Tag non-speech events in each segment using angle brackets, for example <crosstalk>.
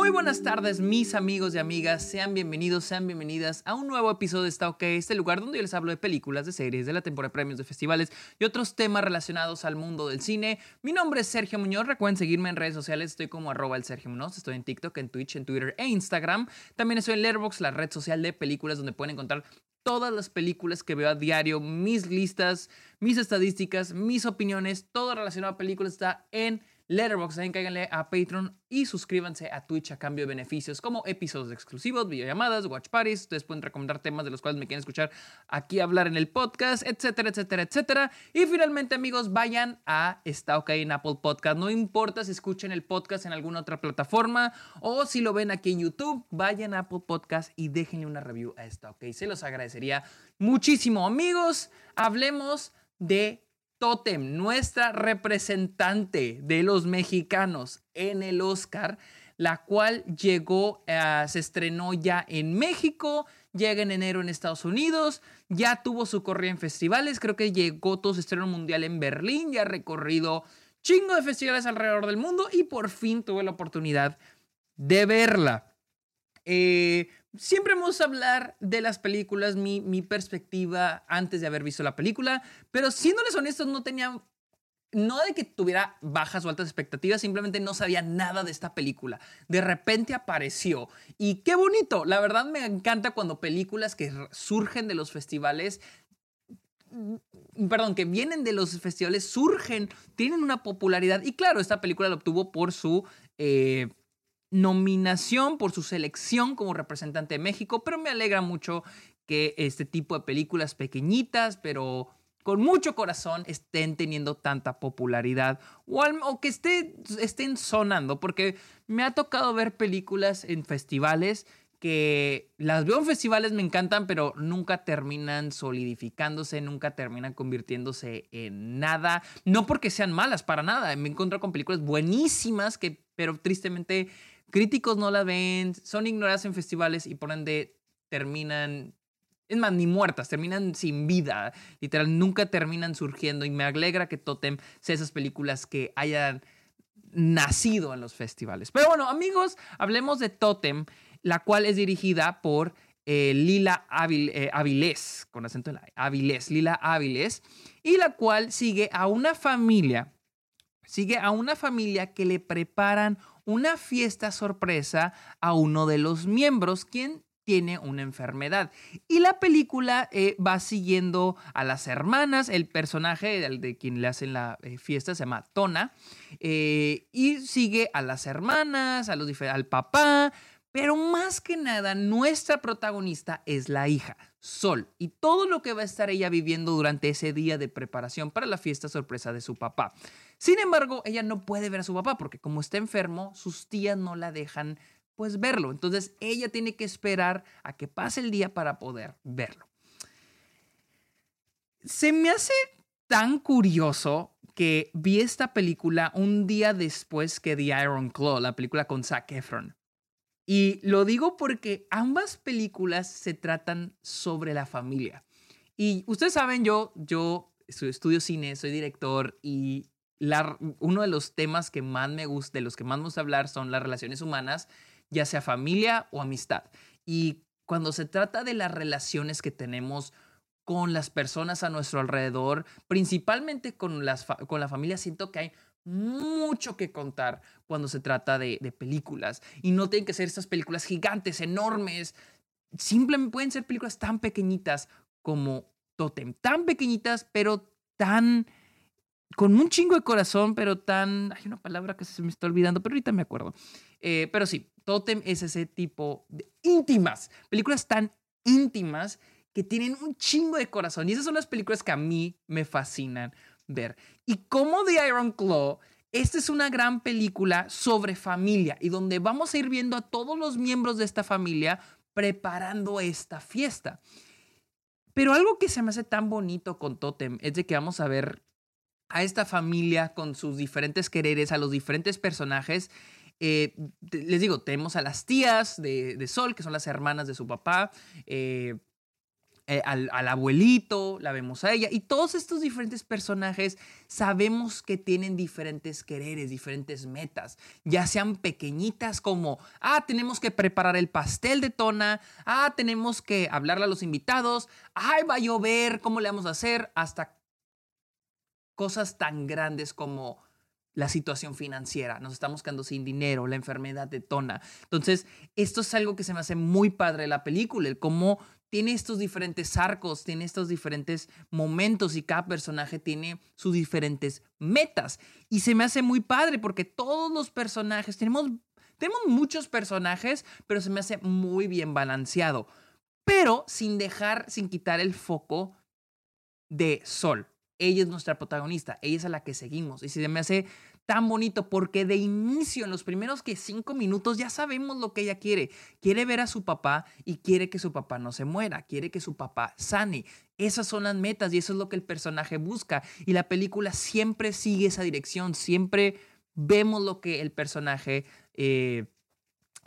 Muy buenas tardes, mis amigos y amigas. Sean bienvenidos, sean bienvenidas a un nuevo episodio de Está OK, este lugar donde yo les hablo de películas, de series, de la temporada de premios, de festivales y otros temas relacionados al mundo del cine. Mi nombre es Sergio Muñoz. Recuerden seguirme en redes sociales. Estoy como arroba el Sergio Muñoz. Estoy en TikTok, en Twitch, en Twitter e Instagram. También estoy en Letterboxd, la red social de películas donde pueden encontrar todas las películas que veo a diario, mis listas, mis estadísticas, mis opiniones, todo relacionado a películas está en Letterboxd. También cáiganle a Patreon y suscríbanse a Twitch a cambio de beneficios como episodios exclusivos, videollamadas, watch parties. Ustedes pueden recomendar temas de los cuales me quieren escuchar aquí hablar en el podcast, etcétera, etcétera, etcétera. Y finalmente, amigos, vayan a Está en Apple Podcast. No importa si escuchen el podcast en alguna otra plataforma o si lo ven aquí en YouTube, vayan a Apple Podcast y déjenle una review a Está. Se los agradecería muchísimo. Amigos, hablemos de Totem, nuestra representante de los mexicanos en el Oscar, la cual llegó, eh, se estrenó ya en México, llega en enero en Estados Unidos, ya tuvo su corrida en festivales, creo que llegó todo su estreno mundial en Berlín, ya ha recorrido chingo de festivales alrededor del mundo y por fin tuve la oportunidad de verla. Eh, Siempre vamos a hablar de las películas, mi, mi, perspectiva antes de haber visto la película, pero siéndoles honestos, no tenía, no de que tuviera bajas o altas expectativas, simplemente no sabía nada de esta película. De repente apareció y qué bonito, la verdad me encanta cuando películas que surgen de los festivales mm, perdón, que vienen de los festivales, surgen, tienen una popularidad. Y claro, esta película la obtuvo por su eh, nominación por su selección como representante de México, pero me alegra mucho que este tipo de películas pequeñitas, pero con mucho corazón, estén teniendo tanta popularidad o, que estén sonando, porque me ha tocado ver películas en festivales que las veo en festivales, me encantan, pero nunca terminan solidificándose, nunca terminan convirtiéndose en nada. No porque sean malas, para nada. Me encuentro con películas buenísimas que, pero tristemente críticos no la ven, son ignoradas en festivales y por ende terminan, es más, ni muertas, terminan sin vida, literal, nunca terminan surgiendo y me alegra que Totem sea esas películas que hayan nacido en los festivales. Pero bueno, amigos, hablemos de Totem, la cual es dirigida por eh, Lila eh, Avilés, con acento en la Avilés, Lila Avilés, y la cual sigue a una familia, sigue a una familia que le preparan una fiesta sorpresa a uno de los miembros, quien tiene una enfermedad. Y la película eh, va siguiendo a las hermanas, el personaje de, quien le hacen la eh, fiesta se llama Tona, eh, y sigue a las hermanas, a los al papá, pero más que nada, nuestra protagonista es la hija, Sol, y todo lo que va a estar ella viviendo durante ese día de preparación para la fiesta sorpresa de su papá. Sin embargo, ella no puede ver a su papá porque como está enfermo, sus tías no la dejan pues verlo. Entonces, ella tiene que esperar a que pase el día para poder verlo. Se me hace tan curioso que vi esta película un día después que The Iron Claw, la película con Zac Efron. Y lo digo porque ambas películas se tratan sobre la familia. Y ustedes saben, yo, yo estudio cine, soy director y uno de los temas que más me gusta, de los que más me gusta hablar son las relaciones humanas, ya sea familia o amistad. Y cuando se trata de las relaciones que tenemos con las personas a nuestro alrededor, principalmente con, las, con la familia, siento que hay mucho que contar cuando se trata de, películas. Y no tienen que ser estas películas gigantes, enormes. Simplemente pueden ser películas tan pequeñitas como Totem. Tan pequeñitas, pero tan... Con un chingo de corazón, pero tan... Hay una palabra que se me está olvidando, pero ahorita me acuerdo. Eh, pero sí, Totem es ese tipo de íntimas. Películas tan íntimas que tienen un chingo de corazón. Y esas son las películas que a mí me fascinan ver. Y como The Iron Claw, esta es una gran película sobre familia y donde vamos a ir viendo a todos los miembros de esta familia preparando esta fiesta. Pero algo que se me hace tan bonito con Totem es de que vamos a ver a esta familia con sus diferentes quereres, a los diferentes personajes. Eh, les digo, tenemos a las tías de, Sol, que son las hermanas de su papá. Eh, eh, al, abuelito, la vemos a ella, y todos estos diferentes personajes sabemos que tienen diferentes quereres, diferentes metas, ya sean pequeñitas como, ah, tenemos que preparar el pastel de Tona, ah, tenemos que hablarle a los invitados, ay, va a llover, ¿cómo le vamos a hacer? Hasta cosas tan grandes como la situación financiera, nos estamos quedando sin dinero, la enfermedad de Tona. Entonces, esto es algo que se me hace muy padre de la película, el cómo tiene estos diferentes arcos, tiene estos diferentes momentos y cada personaje tiene sus diferentes metas. Y se me hace muy padre porque todos los personajes, tenemos, tenemos muchos personajes, pero se me hace muy bien balanceado. Pero sin dejar, sin quitar el foco de Sol. Ella es nuestra protagonista, ella es a la que seguimos. Y se me hace tan bonito porque de inicio, en los primeros que cinco minutos, ya sabemos lo que ella quiere. Quiere ver a su papá y quiere que su papá no se muera, quiere que su papá sane. Esas son las metas y eso es lo que el personaje busca. Y la película siempre sigue esa dirección, siempre vemos lo que el personaje eh,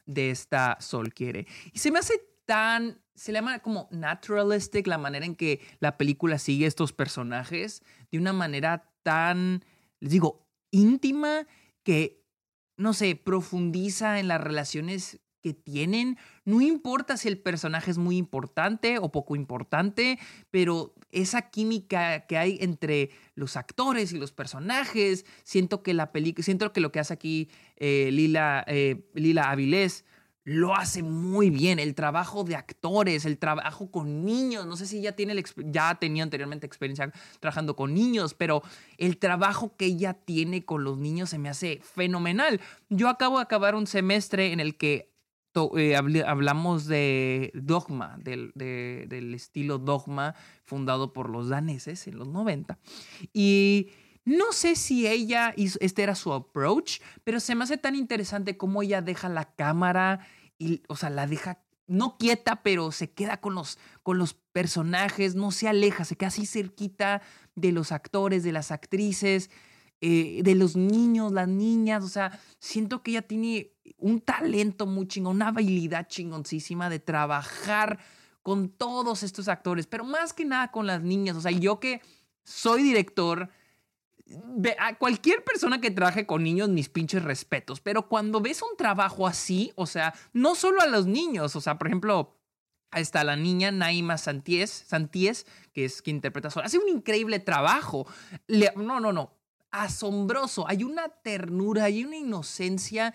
de esta Sol quiere. Y se me hace tan, se llama como naturalistic la manera en que la película sigue estos personajes de una manera tan, les digo, íntima que, no sé, profundiza en las relaciones que tienen. No importa si el personaje es muy importante o poco importante, pero esa química que hay entre los actores y los personajes, siento que la película, siento que lo que hace aquí eh, Lila, eh, Lila Avilés lo hace muy bien. El trabajo de actores, el trabajo con niños. No sé si ya tiene ya tenía anteriormente experiencia trabajando con niños, pero el trabajo que ella tiene con los niños se me hace fenomenal. Yo acabo de acabar un semestre en el que eh, hablamos de dogma, del, estilo dogma fundado por los daneses en los 90. Y no sé si ella, este era su approach, pero se me hace tan interesante cómo ella deja la cámara y, o sea, la deja no quieta, pero se queda con los, con los personajes, no se aleja, se queda así cerquita de los actores, de las actrices, eh, de los niños, las niñas, o sea, siento que ella tiene un talento muy chingón, una habilidad chingoncísima de trabajar con todos estos actores, pero más que nada con las niñas, o sea, yo que soy director, a cualquier persona que trabaje con niños, mis pinches respetos, pero cuando ves un trabajo así, o sea, no solo a los niños, o sea, por ejemplo, está la niña Naima Santies, Santies que es quien interpreta a hace un increíble trabajo. no, no, no, asombroso, hay una ternura, hay una inocencia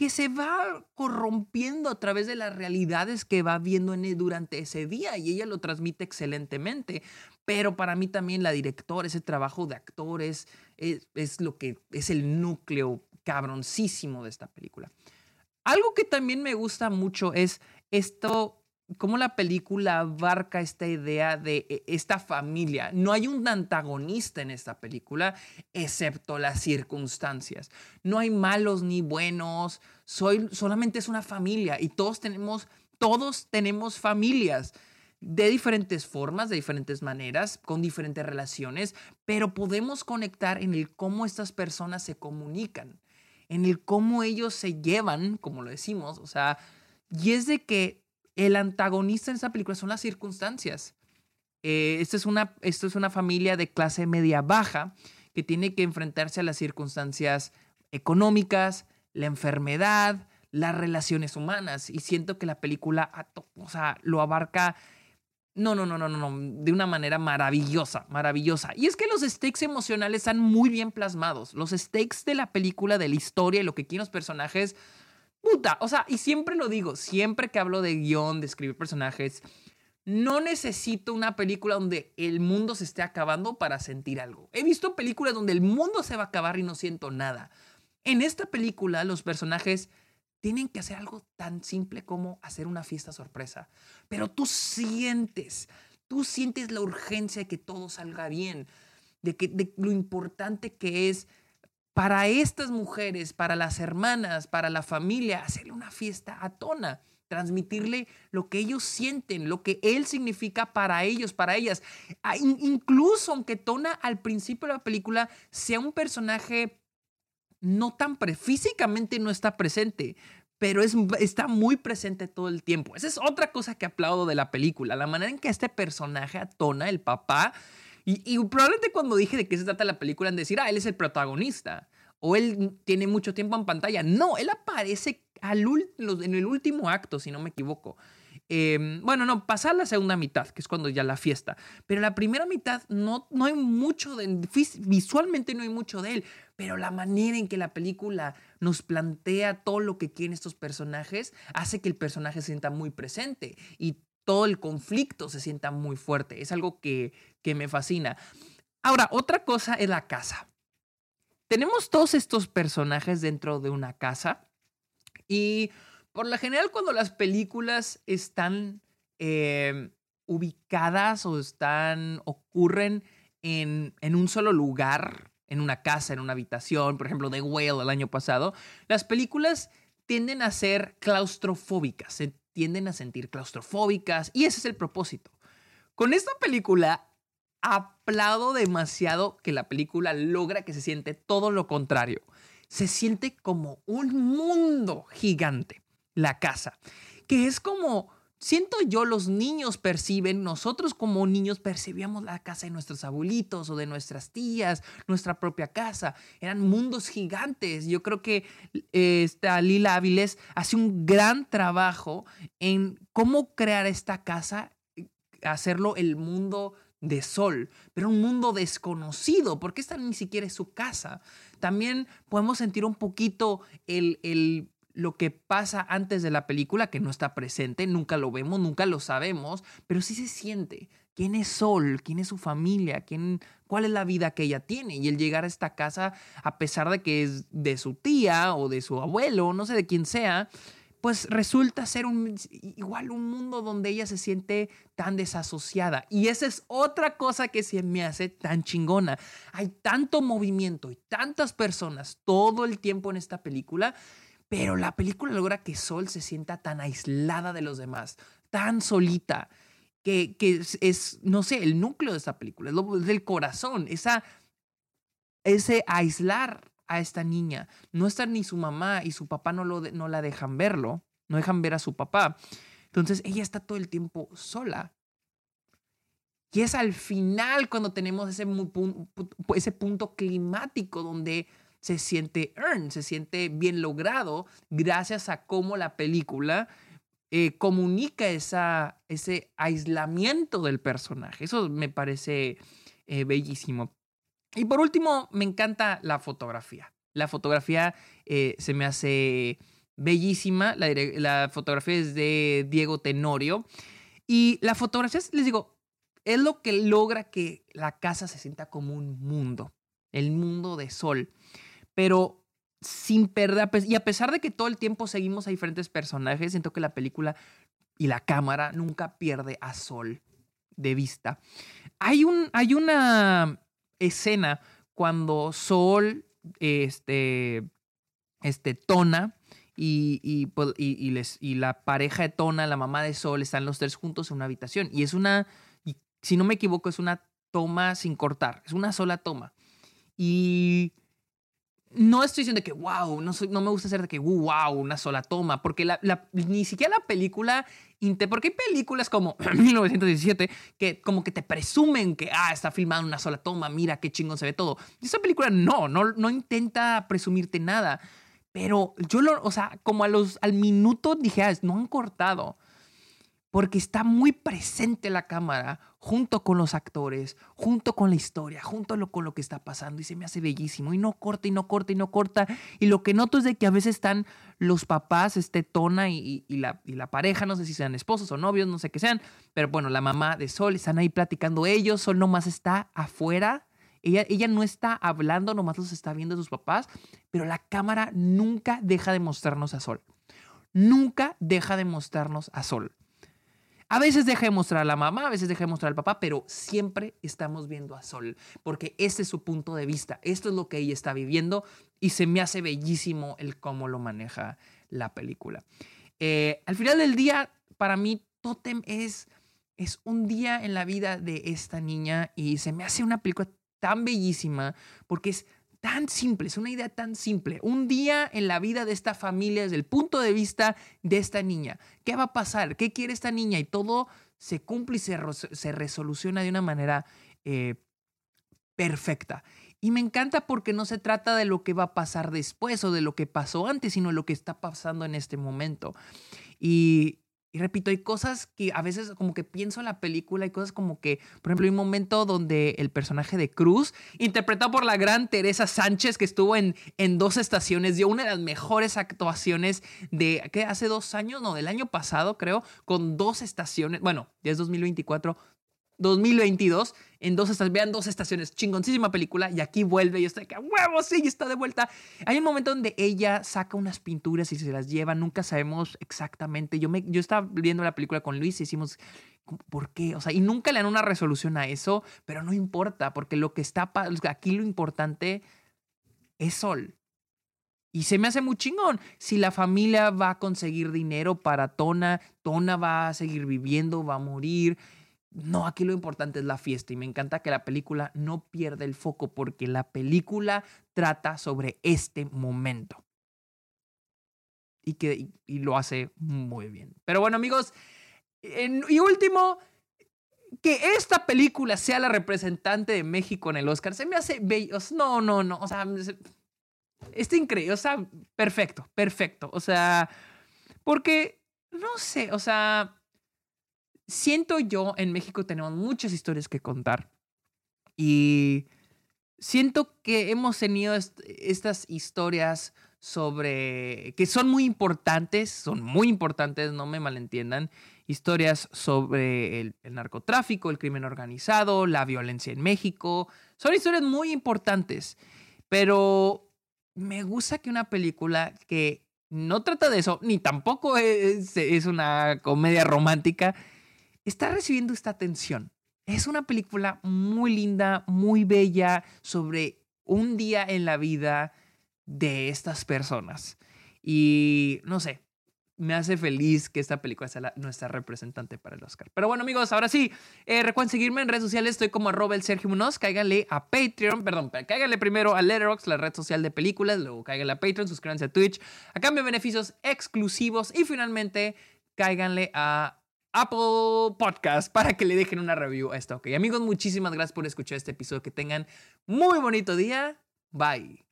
que se va corrompiendo a través de las realidades que va viendo en él durante ese día y ella lo transmite excelentemente. Pero para mí también la directora, ese trabajo de actores, es, lo que es el núcleo cabroncísimo de esta película. Algo que también me gusta mucho es esto cómo la película abarca esta idea de e, esta familia. No hay un antagonista en esta película, excepto las circunstancias. No hay malos ni buenos, soy, solamente es una familia y todos tenemos, todos tenemos familias de diferentes formas, de diferentes maneras, con diferentes relaciones, pero podemos conectar en el cómo estas personas se comunican, en el cómo ellos se llevan, como lo decimos, o sea, y es de que el antagonista en esa película son las circunstancias. Eh, esta, es una, esto es una familia de clase media baja que tiene que enfrentarse a las circunstancias económicas, la enfermedad, las relaciones humanas. Y siento que la película o sea, lo abarca, no, no, no, no, no, de una manera maravillosa, maravillosa. Y es que los stakes emocionales están muy bien plasmados. Los stakes de la película, de la historia y lo que quieren los personajes Puta, o sea, y siempre lo digo, siempre que hablo de guion, de escribir personajes, no necesito una película donde el mundo se esté acabando para sentir algo. He visto películas donde el mundo se va a acabar y no siento nada. En esta película los personajes tienen que hacer algo tan simple como hacer una fiesta sorpresa. Pero tú sientes, tú sientes la urgencia de que todo salga bien, de, que, de lo importante que es para estas mujeres, para las hermanas, para la familia, hacerle una fiesta a Tona, transmitirle lo que ellos sienten, lo que él significa para ellos, para ellas. Ah, incluso aunque Tona al principio de la película sea un personaje no tan pre físicamente no está presente, pero es, está muy presente todo el tiempo. Esa es otra cosa que aplaudo de la película, la manera en que este personaje atona, el papá, y, probablemente cuando dije de qué se trata la película, en decir, ah, él es el protagonista, o él tiene mucho tiempo en pantalla. No, él aparece al en el último acto, si no me equivoco. Em, bueno, no, pasar la segunda mitad, que es cuando ya la fiesta. Pero la primera mitad no, no hay mucho de, visualmente no hay mucho de él, pero la manera en que la película nos plantea todo lo que quieren estos personajes hace que el personaje se sienta muy presente y todo el conflicto se sienta muy fuerte. Es algo que, que me fascina. Ahora, otra cosa es la casa. Tenemos todos estos personajes dentro de una casa y por lo general, cuando las películas están em, ubicadas o están, ocurren en, en un solo lugar, en una casa, en una habitación, por ejemplo, The Whale el año pasado, las películas tienden a ser claustrofóbicas, se tienden a sentir claustrofóbicas y ese es el propósito. Con esta película aplaudo demasiado que la película logra que se siente todo lo contrario. Se siente como un mundo gigante la casa, que es como, siento yo, los niños perciben, nosotros como niños percibíamos la casa de nuestros abuelitos o de nuestras tías, nuestra propia casa, eran mundos gigantes. Yo creo que eh, esta Lila Áviles hace un gran trabajo en cómo crear esta casa, hacerlo el mundo de sol, pero un mundo desconocido, porque esta ni siquiera es su casa. También podemos sentir un poquito el, el lo que pasa antes de la película, que no está presente, nunca lo vemos, nunca lo sabemos, pero sí se siente. ¿Quién es Sol? ¿Quién es su familia? ¿Quién, ¿Cuál es la vida que ella tiene? Y el llegar a esta casa, a pesar de que es de su tía o de su abuelo, no sé de quién sea, pues resulta ser un, igual un mundo donde ella se siente tan desasociada. Y esa es otra cosa que se me hace tan chingona. Hay tanto movimiento y tantas personas todo el tiempo en esta película pero la película logra que Sol se sienta tan aislada de los demás, tan solita, que, que es, no sé, el núcleo de esta película, es del corazón, esa, ese aislar a esta niña. No está ni su mamá y su papá no, lo, no la dejan verlo, no dejan ver a su papá. Entonces ella está todo el tiempo sola. Y es al final cuando tenemos ese, ese punto climático donde se siente earned, se siente bien logrado gracias a cómo la película eh, comunica esa, ese aislamiento del personaje. Eso me parece eh, bellísimo. Y por último, me encanta la fotografía. La fotografía eh, se me hace bellísima. La, la, fotografía es de Diego Tenorio. Y la fotografía, les digo, es lo que logra que la casa se sienta como un mundo, el mundo de sol pero sin perder, y a pesar de que todo el tiempo seguimos a diferentes personajes, siento que la película y la cámara nunca pierde a Sol de vista. Hay, un, hay una escena cuando Sol, este, este, Tona y, pues, y, y, les, y la pareja de Tona, la mamá de Sol, están los tres juntos en una habitación. Y es una, si no me equivoco, es una toma sin cortar, es una sola toma. Y no estoy diciendo que wow, no, no me gusta hacer de que wow, una sola toma, porque la, ni siquiera la película, porque hay películas como <clears throat> 1917 que como que te presumen que ah, está filmada una sola toma, mira qué chingón se ve todo. Esa película no, no, no intenta presumirte nada, pero yo lo, o sea, como a los, al minuto dije, ah, no han cortado porque está muy presente la cámara junto con los actores, junto con la historia, junto con lo que está pasando y se me hace bellísimo y no corta y no corta y no corta y lo que noto es de que a veces están los papás, este Tona y, la, y la pareja, no sé si sean esposos o novios, no sé qué sean, pero bueno, la mamá de Sol, están ahí platicando ellos, Sol nomás está afuera. Ella, ella no está hablando, nomás los está viendo sus papás, pero la cámara nunca deja de mostrarnos a Sol. Nunca deja de mostrarnos a Sol. A veces deja de mostrar a la mamá, a veces deja de mostrar al papá, pero siempre estamos viendo a Sol, porque ese es su punto de vista. Esto es lo que ella está viviendo y se me hace bellísimo el cómo lo maneja la película. Eh, al final del día, para mí, Totem es, es un día en la vida de esta niña y se me hace una película tan bellísima porque es tan simple, es una idea tan simple. Un día en la vida de esta familia desde el punto de vista de esta niña. ¿Qué va a pasar? ¿Qué quiere esta niña? Y todo se cumple y se, resoluciona de una manera eh, perfecta. Y me encanta porque no se trata de lo que va a pasar después o de lo que pasó antes, sino de lo que está pasando en este momento. Y, y repito, hay cosas que a veces como que pienso en la película, hay cosas como que, por ejemplo, hay un momento donde el personaje de Cruz, interpretado por la gran Teresa Sánchez, que estuvo en, en dos estaciones, dio una de las mejores actuaciones de, ¿qué? Hace dos años, no, del año pasado, creo, con dos estaciones, bueno, ya es 2024, 2022 en dos estaciones. Vean dos estaciones. Chingoncísima película. Y aquí vuelve y está que huevo, sí, está de vuelta. Hay un momento donde ella saca unas pinturas y se las lleva. Nunca sabemos exactamente. Yo, me, yo estaba viendo la película con Luis y decimos, ¿por qué? O sea, y nunca le dan una resolución a eso, pero no importa, porque lo que está aquí lo importante es Sol. Y se me hace muy chingón. Si la familia va a conseguir dinero para Tona, Tona va a seguir viviendo, va a morir. No, aquí lo importante es la fiesta y me encanta que la película no pierda el foco porque la película trata sobre este momento. Y, que, y, lo hace muy bien. Pero bueno amigos, y último, que esta película sea la representante de México en el Oscar se me hace bello. No, no, no. O sea, está increíble. O sea, perfecto, perfecto. O sea, porque, no sé, o sea siento yo, en México tenemos muchas historias que contar. Y siento que hemos tenido estas historias sobre que son muy importantes, son muy importantes, no me malentiendan, historias sobre el, narcotráfico, el crimen organizado, la violencia en México, son historias muy importantes, pero me gusta que una película que no trata de eso, ni tampoco es, es una comedia romántica, está recibiendo esta atención. Es una película muy linda, muy bella, sobre un día en la vida de estas personas. Y no sé, me hace feliz que esta película sea nuestra representante para el Oscar. Pero bueno, amigos, ahora sí, eh, recuerden seguirme en redes sociales. Estoy como arroba el Sergio Munoz. Cáiganle a Patreon, perdón, cáiganle primero a Letterboxd, la red social de películas. Luego cáiganle a Patreon, suscríbanse a Twitch. A cambio beneficios exclusivos. Y finalmente, cáiganle a Apple Podcast para que le dejen una review a esto. Ok, amigos, muchísimas gracias por escuchar este episodio. Que tengan muy bonito día. Bye.